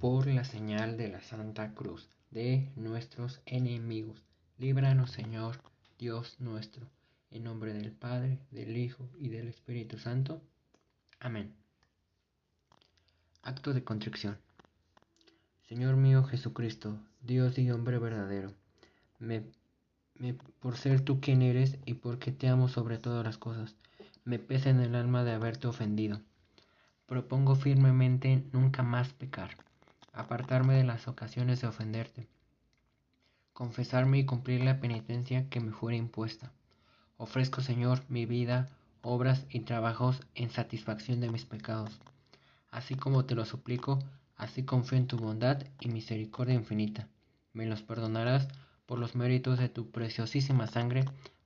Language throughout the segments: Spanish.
por la señal de la Santa Cruz de nuestros enemigos. Líbranos, Señor, Dios nuestro, en nombre del Padre, del Hijo y del Espíritu Santo. Amén. Acto de contrición. Señor mío Jesucristo, Dios y hombre verdadero, me, por ser tú quien eres y porque te amo sobre todas las cosas, me pesa en el alma de haberte ofendido. Propongo firmemente nunca más pecar apartarme de las ocasiones de ofenderte, confesarme y cumplir la penitencia que me fuera impuesta. Ofrezco, Señor, mi vida, obras y trabajos en satisfacción de mis pecados. Así como te lo suplico, así confío en tu bondad y misericordia infinita. Me los perdonarás por los méritos de tu preciosísima sangre,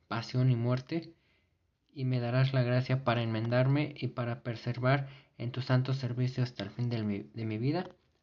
pasión y muerte, y me darás la gracia para enmendarme y para preservar en tu santo servicio hasta el fin de mi, de mi vida.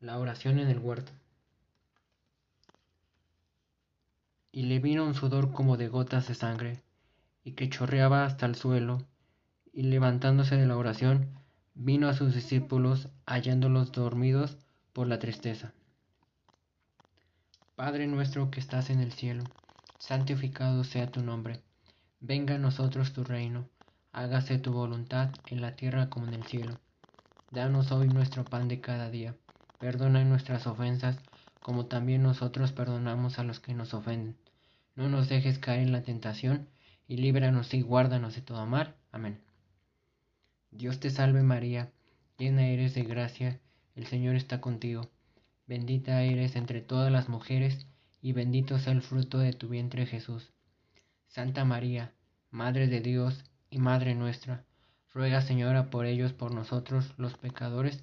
La oración en el huerto. Y le vino un sudor como de gotas de sangre, y que chorreaba hasta el suelo, y levantándose de la oración, vino a sus discípulos hallándolos dormidos por la tristeza. Padre nuestro que estás en el cielo, santificado sea tu nombre, venga a nosotros tu reino, hágase tu voluntad en la tierra como en el cielo. Danos hoy nuestro pan de cada día Perdona nuestras ofensas, como también nosotros perdonamos a los que nos ofenden. No nos dejes caer en la tentación, y líbranos y guárdanos de todo mal. Amén. Dios te salve María, llena eres de gracia, el Señor está contigo. Bendita eres entre todas las mujeres, y bendito sea el fruto de tu vientre Jesús. Santa María, Madre de Dios y Madre nuestra, ruega Señora por ellos, por nosotros los pecadores,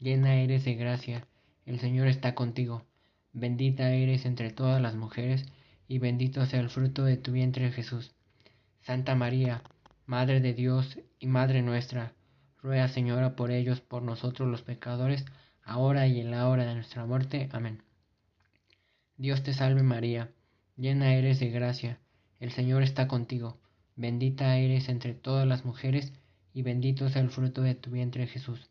llena eres de gracia, el Señor está contigo, bendita eres entre todas las mujeres, y bendito sea el fruto de tu vientre Jesús. Santa María, Madre de Dios y Madre nuestra, ruega Señora por ellos, por nosotros los pecadores, ahora y en la hora de nuestra muerte. Amén. Dios te salve María, llena eres de gracia, el Señor está contigo, bendita eres entre todas las mujeres, y bendito sea el fruto de tu vientre Jesús.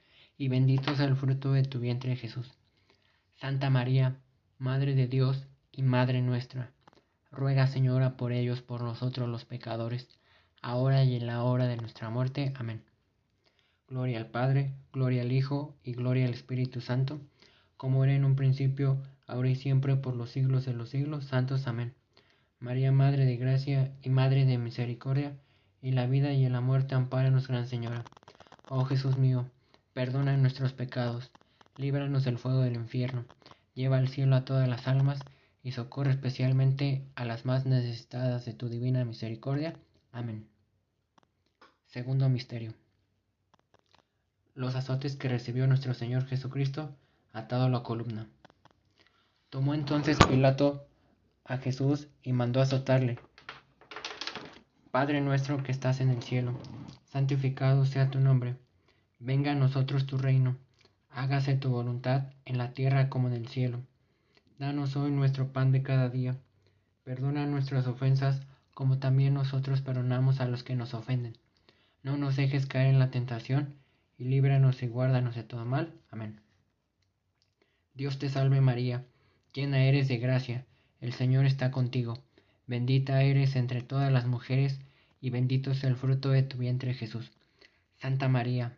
y bendito es el fruto de tu vientre Jesús. Santa María, Madre de Dios y Madre nuestra, ruega Señora por ellos, por nosotros los pecadores, ahora y en la hora de nuestra muerte. Amén. Gloria al Padre, gloria al Hijo y gloria al Espíritu Santo, como era en un principio, ahora y siempre, por los siglos de los siglos. Santos. Amén. María, Madre de Gracia y Madre de Misericordia, y la vida y en la muerte amparanos, Gran Señora. Oh Jesús mío, perdona nuestros pecados, líbranos del fuego del infierno, lleva al cielo a todas las almas y socorre especialmente a las más necesitadas de tu divina misericordia. Amén. Segundo misterio. Los azotes que recibió nuestro Señor Jesucristo atado a la columna. Tomó entonces Pilato a Jesús y mandó azotarle Padre nuestro que estás en el cielo, santificado sea tu nombre. Venga a nosotros tu reino. Hágase tu voluntad en la tierra como en el cielo. Danos hoy nuestro pan de cada día. Perdona nuestras ofensas como también nosotros perdonamos a los que nos ofenden. No nos dejes caer en la tentación y líbranos y guárdanos de todo mal. Amén. Dios te salve María, llena eres de gracia, el Señor está contigo Bendita eres entre todas las mujeres, y bendito es el fruto de tu vientre Jesús. Santa María,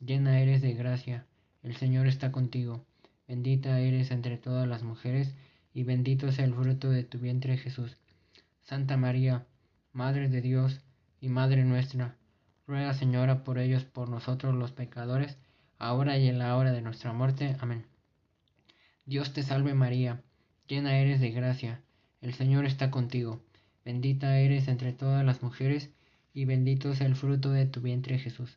llena eres de gracia, el Señor está contigo, bendita eres entre todas las mujeres, y bendito es el fruto de tu vientre Jesús. Santa María, Madre de Dios y Madre nuestra, ruega Señora por ellos, por nosotros los pecadores, ahora y en la hora de nuestra muerte. Amén. Dios te salve María, llena eres de gracia, el Señor está contigo, bendita eres entre todas las mujeres, y bendito es el fruto de tu vientre Jesús.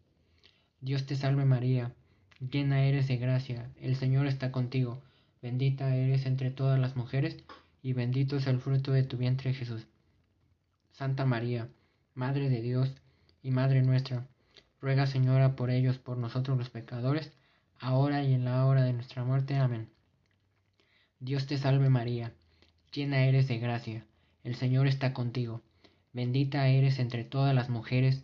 Dios te salve María, llena eres de gracia, el Señor está contigo, bendita eres entre todas las mujeres, y bendito es el fruto de tu vientre Jesús. Santa María, Madre de Dios y Madre nuestra, ruega Señora por ellos, por nosotros los pecadores, ahora y en la hora de nuestra muerte. Amén. Dios te salve María, llena eres de gracia, el Señor está contigo, bendita eres entre todas las mujeres,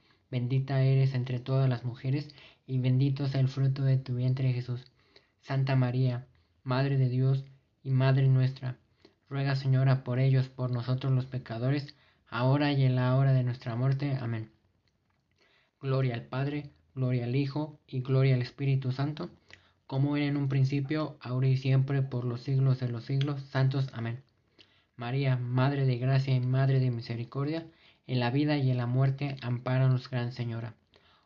bendita eres entre todas las mujeres, y bendito es el fruto de tu vientre Jesús. Santa María, Madre de Dios y Madre nuestra, ruega Señora por ellos, por nosotros los pecadores, ahora y en la hora de nuestra muerte. Amén. Gloria al Padre, gloria al Hijo y gloria al Espíritu Santo, como era en un principio, ahora y siempre, por los siglos de los siglos. Santos. Amén. María, Madre de Gracia y Madre de Misericordia, en la vida y en la muerte, ampáranos, Gran Señora.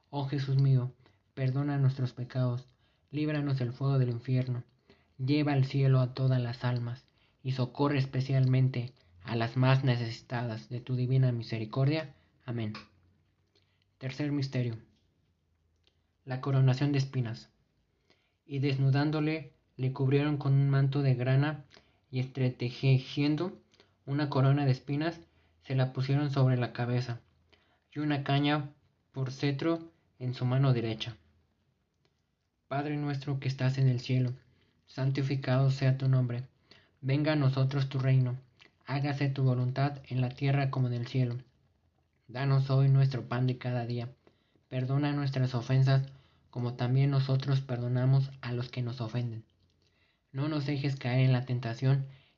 Oh Jesús mío, perdona nuestros pecados, líbranos del fuego del infierno lleva al cielo a todas las almas y socorre especialmente a las más necesitadas de tu divina misericordia. Amén. Tercer misterio. La coronación de espinas. Y desnudándole le cubrieron con un manto de grana y entretejiendo una corona de espinas se la pusieron sobre la cabeza y una caña por cetro en su mano derecha. Padre nuestro que estás en el cielo, santificado sea tu nombre. Venga a nosotros tu reino. Hágase tu voluntad en la tierra como en el cielo. Danos hoy nuestro pan de cada día. Perdona nuestras ofensas como también nosotros perdonamos a los que nos ofenden. No nos dejes caer en la tentación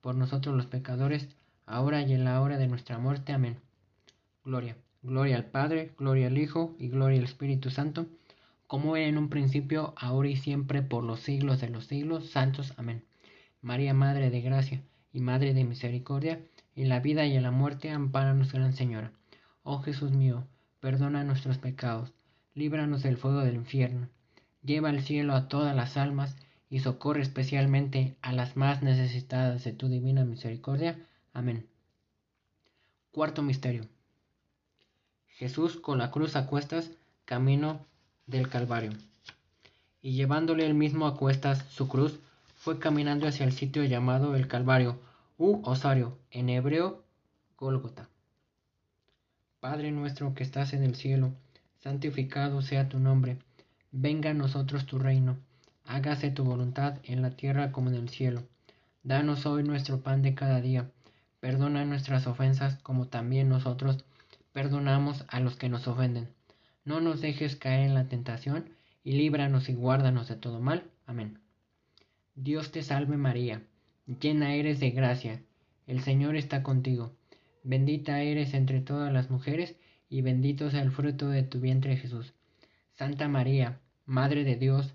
por nosotros los pecadores, ahora y en la hora de nuestra muerte. Amén. Gloria, gloria al Padre, gloria al Hijo y gloria al Espíritu Santo, como era en un principio, ahora y siempre, por los siglos de los siglos. Santos. Amén. María, Madre de Gracia y Madre de Misericordia, en la vida y en la muerte, amparanos, Gran Señora. Oh Jesús mío, perdona nuestros pecados, líbranos del fuego del infierno, lleva al cielo a todas las almas y socorre especialmente a las más necesitadas de tu divina misericordia. Amén. Cuarto misterio. Jesús con la cruz a cuestas, camino del Calvario. Y llevándole el mismo a cuestas su cruz, fue caminando hacia el sitio llamado el Calvario, u Osario, en hebreo, Gólgota. Padre nuestro que estás en el cielo, santificado sea tu nombre, venga a nosotros tu reino, hágase tu voluntad en la tierra como en el cielo. Danos hoy nuestro pan de cada día, perdona nuestras ofensas como también nosotros perdonamos a los que nos ofenden. No nos dejes caer en la tentación, y líbranos y guárdanos de todo mal. Amén. Dios te salve María, llena eres de gracia, el Señor está contigo Bendita eres entre todas las mujeres, y bendito sea el fruto de tu vientre Jesús. Santa María, Madre de Dios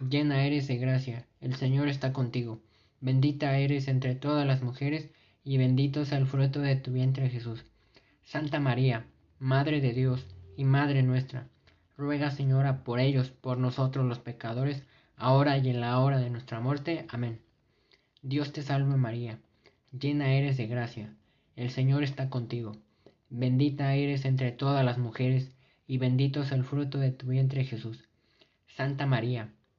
llena eres de gracia, el Señor está contigo, bendita eres entre todas las mujeres, y bendito es el fruto de tu vientre Jesús. Santa María, Madre de Dios y Madre nuestra, ruega Señora por ellos, por nosotros los pecadores, ahora y en la hora de nuestra muerte. Amén. Dios te salve María, llena eres de gracia, el Señor está contigo. Bendita eres entre todas las mujeres, y bendito es el fruto de tu vientre Jesús. Santa María,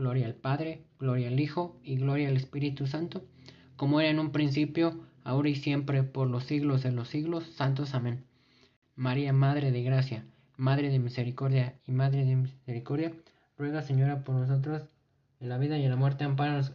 Gloria al Padre, gloria al Hijo y gloria al Espíritu Santo, como era en un principio, ahora y siempre, por los siglos de los siglos. Santos. Amén. María, Madre de Gracia, Madre de Misericordia y Madre de Misericordia, ruega Señora por nosotros en la vida y en la muerte. Amparanos.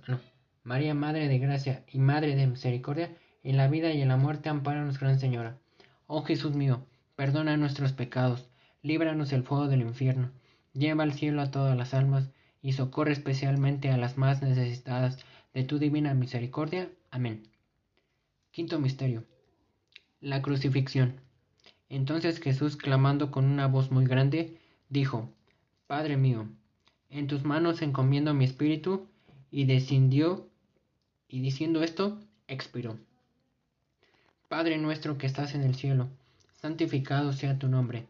María, Madre de Gracia y Madre de Misericordia, en la vida y en la muerte, amparanos, Gran Señora. Oh Jesús mío, perdona nuestros pecados, líbranos del fuego del infierno, lleva al cielo a todas las almas, y socorre especialmente a las más necesitadas de tu divina misericordia. Amén. Quinto misterio. La crucifixión. Entonces Jesús, clamando con una voz muy grande, dijo, Padre mío, en tus manos encomiendo mi espíritu, y descendió, y diciendo esto, expiró. Padre nuestro que estás en el cielo, santificado sea tu nombre.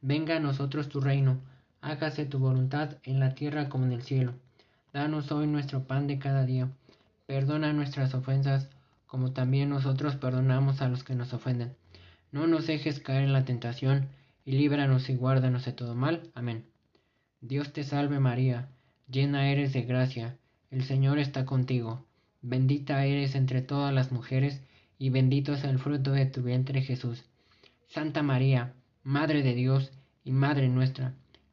Venga a nosotros tu reino, hágase tu voluntad en la tierra como en el cielo. Danos hoy nuestro pan de cada día. Perdona nuestras ofensas, como también nosotros perdonamos a los que nos ofenden. No nos dejes caer en la tentación, y líbranos y guárdanos de todo mal. Amén. Dios te salve María, llena eres de gracia, el Señor está contigo. Bendita eres entre todas las mujeres, y bendito es el fruto de tu vientre Jesús. Santa María, Madre de Dios y Madre nuestra,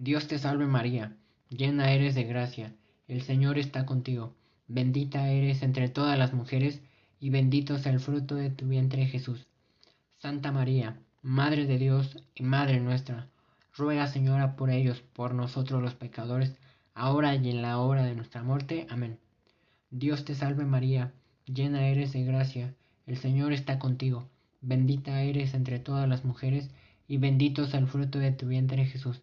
Dios te salve María, llena eres de gracia, el Señor está contigo, bendita eres entre todas las mujeres, y bendito es el fruto de tu vientre Jesús. Santa María, Madre de Dios y Madre nuestra, ruega Señora por ellos, por nosotros los pecadores, ahora y en la hora de nuestra muerte. Amén. Dios te salve María, llena eres de gracia, el Señor está contigo, bendita eres entre todas las mujeres, y bendito es el fruto de tu vientre Jesús.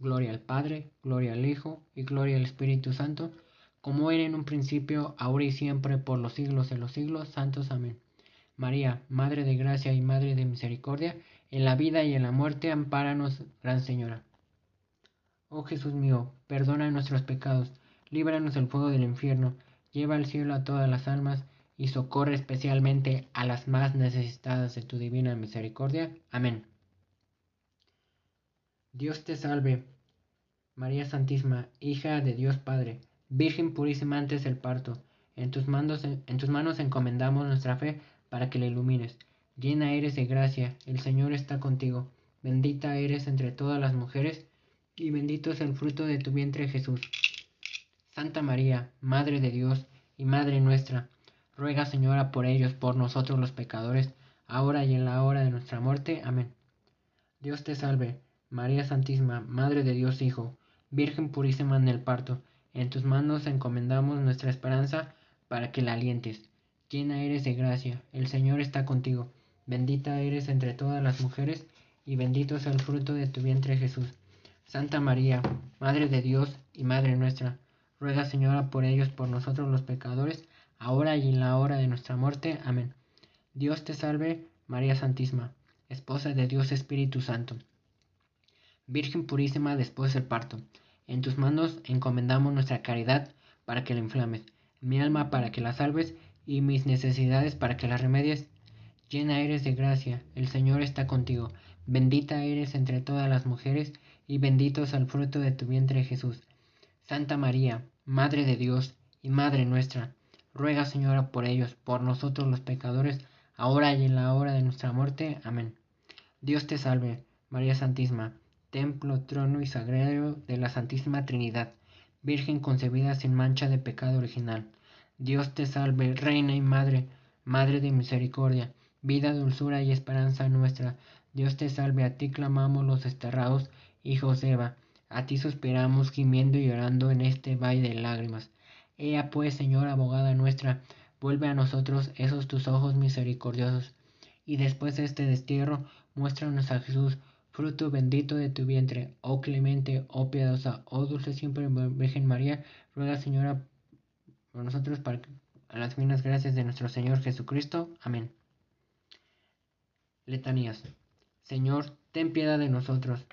Gloria al Padre, gloria al Hijo y gloria al Espíritu Santo, como era en un principio, ahora y siempre, por los siglos de los siglos. Santos. Amén. María, Madre de Gracia y Madre de Misericordia, en la vida y en la muerte, ampáranos, Gran Señora. Oh Jesús mío, perdona nuestros pecados, líbranos del fuego del infierno, lleva al cielo a todas las almas, y socorre especialmente a las más necesitadas de tu divina misericordia. Amén. Dios te salve, María Santísima, hija de Dios Padre, Virgen purísima antes del parto. En tus, manos, en tus manos encomendamos nuestra fe para que la ilumines. Llena eres de gracia, el Señor está contigo. Bendita eres entre todas las mujeres, y bendito es el fruto de tu vientre Jesús. Santa María, Madre de Dios y Madre nuestra, ruega Señora por ellos, por nosotros los pecadores, ahora y en la hora de nuestra muerte. Amén. Dios te salve, María Santísima, Madre de Dios Hijo, Virgen purísima en el parto, en tus manos encomendamos nuestra esperanza para que la alientes. Llena eres de gracia, el Señor está contigo, bendita eres entre todas las mujeres, y bendito es el fruto de tu vientre Jesús. Santa María, Madre de Dios y Madre nuestra, ruega Señora por ellos, por nosotros los pecadores, ahora y en la hora de nuestra muerte. Amén. Dios te salve, María Santísima, Esposa de Dios Espíritu Santo. Virgen purísima después del parto, en tus manos encomendamos nuestra caridad para que la inflames, mi alma para que la salves y mis necesidades para que las remedies. Llena eres de gracia, el Señor está contigo, bendita eres entre todas las mujeres, y bendito es el fruto de tu vientre Jesús. Santa María, Madre de Dios y Madre nuestra, ruega Señora por ellos, por nosotros los pecadores, ahora y en la hora de nuestra muerte. Amén. Dios te salve, María Santísima, templo, trono y sagrario de la Santísima Trinidad, Virgen concebida sin mancha de pecado original. Dios te salve, Reina y Madre, Madre de misericordia, vida, dulzura y esperanza nuestra. Dios te salve, a ti clamamos los desterrados hijos de Eva, a ti suspiramos gimiendo y llorando en este valle de lágrimas. Ea pues, Señor, abogada nuestra, vuelve a nosotros esos tus ojos misericordiosos, y después de este destierro, muéstranos a Jesús, fruto bendito de tu vientre, oh clemente, oh piadosa, oh dulce siempre Virgen María, ruega, Señora, por nosotros para las finas gracias de nuestro Señor Jesucristo. Amén. Letanías. Señor, ten piedad de nosotros.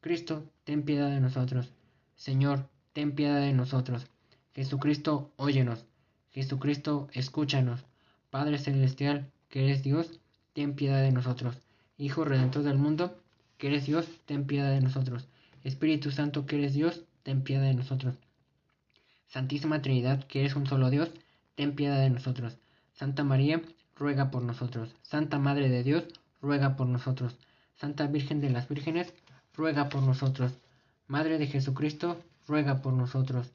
Cristo, ten piedad de nosotros. Señor, ten piedad de nosotros. Jesucristo, óyenos. Jesucristo, escúchanos. Padre Celestial, que eres Dios, ten piedad de nosotros. Hijo Redentor del mundo, eres Dios, ten piedad de nosotros. Espíritu Santo, que eres Dios, ten piedad de nosotros. Santísima Trinidad, que eres un solo Dios, ten piedad de nosotros. Santa María, ruega por nosotros. Santa Madre de Dios, ruega por nosotros. Santa Virgen de las Vírgenes, ruega por nosotros. Madre de Jesucristo, ruega por nosotros.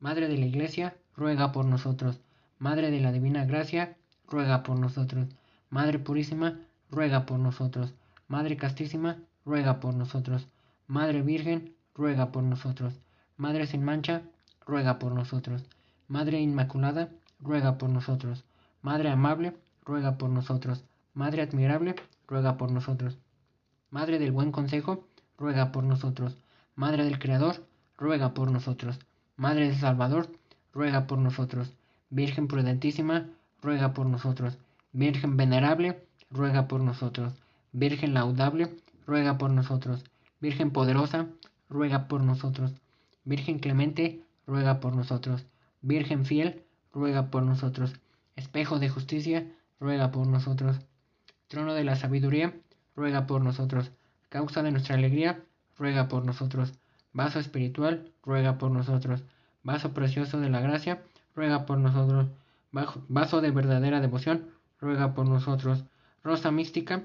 Madre de la Iglesia, ruega por nosotros. Madre de la Divina Gracia, ruega por nosotros. Madre Purísima, ruega por nosotros. Madre Castísima, ruega por nosotros. Madre Virgen, ruega por nosotros. Madre sin mancha, ruega por nosotros. Madre Inmaculada, ruega por nosotros. Madre amable, ruega por nosotros. Madre admirable, ruega por nosotros. Madre del buen consejo, ruega por nosotros. Madre del Creador, ruega por nosotros. Madre del Salvador, ruega por nosotros. Virgen prudentísima, ruega por nosotros. Virgen venerable, ruega por nosotros. Virgen laudable, ruega por nosotros. Virgen poderosa, ruega por nosotros. Virgen clemente, ruega por nosotros. Virgen fiel, ruega por nosotros. Espejo de justicia, ruega por nosotros. Trono de la sabiduría, ruega por nosotros. Causa de nuestra alegría, ruega por nosotros. Vaso espiritual, ruega por nosotros. Vaso precioso de la gracia, ruega por nosotros. Vaso de verdadera devoción, ruega por nosotros. Rosa mística,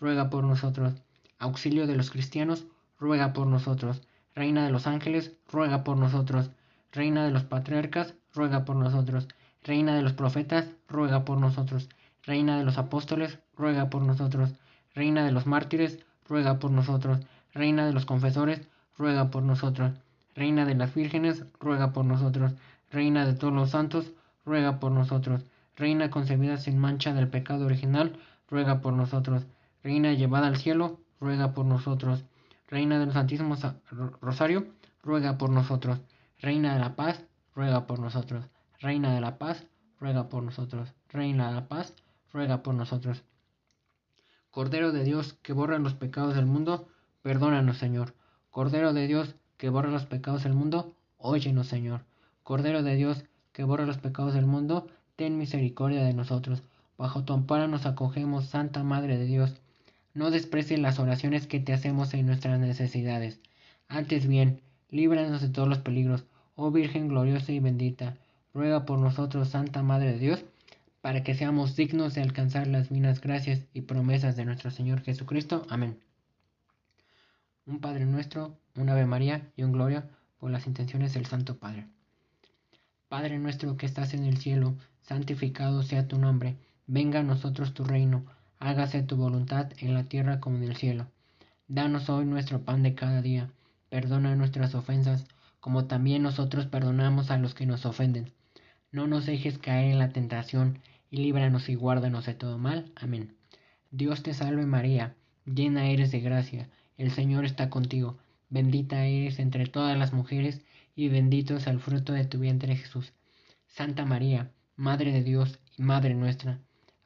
ruega por nosotros. Auxilio de los cristianos, ruega por nosotros. Reina de los ángeles, ruega por nosotros. Reina de los patriarcas, ruega por nosotros. Reina de los profetas, ruega por nosotros. Reina de los apóstoles, ruega por nosotros. Reina de los mártires, ruega por nosotros. Reina de los confesores, ruega por nosotros. Reina de las vírgenes, ruega por nosotros. Reina de todos los santos, ruega por nosotros. Reina concebida sin mancha del pecado original, ruega por nosotros. Reina llevada al cielo, ruega por nosotros. Reina del Santísimo Rosario, ruega por nosotros. Reina de la paz, ruega por nosotros. Reina de la paz, ruega por nosotros. Reina de la paz, ruega por nosotros. Cordero de Dios, que borra los pecados del mundo, perdónanos, Señor. Cordero de Dios, que borra los pecados del mundo, óyenos, Señor. Cordero de Dios, que borra los pecados del mundo, ten misericordia de nosotros. Bajo tu amparo nos acogemos, Santa Madre de Dios. No desprecies las oraciones que te hacemos en nuestras necesidades. Antes bien, líbranos de todos los peligros. Oh Virgen gloriosa y bendita, ruega por nosotros, Santa Madre de Dios, para que seamos dignos de alcanzar las minas gracias y promesas de nuestro Señor Jesucristo. Amén. Un Padre nuestro, un Ave María y un Gloria por las intenciones del Santo Padre. Padre nuestro que estás en el cielo, santificado sea tu nombre, venga a nosotros tu reino, hágase tu voluntad en la tierra como en el cielo. Danos hoy nuestro pan de cada día, perdona nuestras ofensas, como también nosotros perdonamos a los que nos ofenden. No nos dejes caer en la tentación, y líbranos y guárdanos de todo mal. Amén. Dios te salve María, llena eres de gracia, el Señor está contigo, bendita eres entre todas las mujeres, y bendito es el fruto de tu vientre Jesús. Santa María, Madre de Dios y Madre nuestra,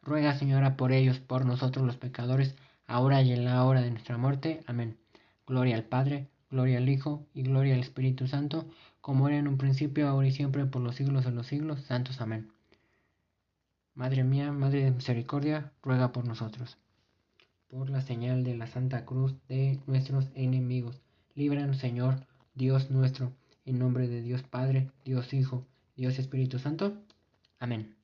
ruega Señora por ellos, por nosotros los pecadores, ahora y en la hora de nuestra muerte. Amén. Gloria al Padre, gloria al Hijo y gloria al Espíritu Santo, como era en un principio, ahora y siempre, por los siglos de los siglos. Santos. Amén. Madre mía, Madre de Misericordia, ruega por nosotros. Por la señal de la Santa Cruz de nuestros enemigos, líbranos, Señor, Dios nuestro, en nombre de Dios Padre, Dios Hijo, Dios Espíritu Santo. Amén.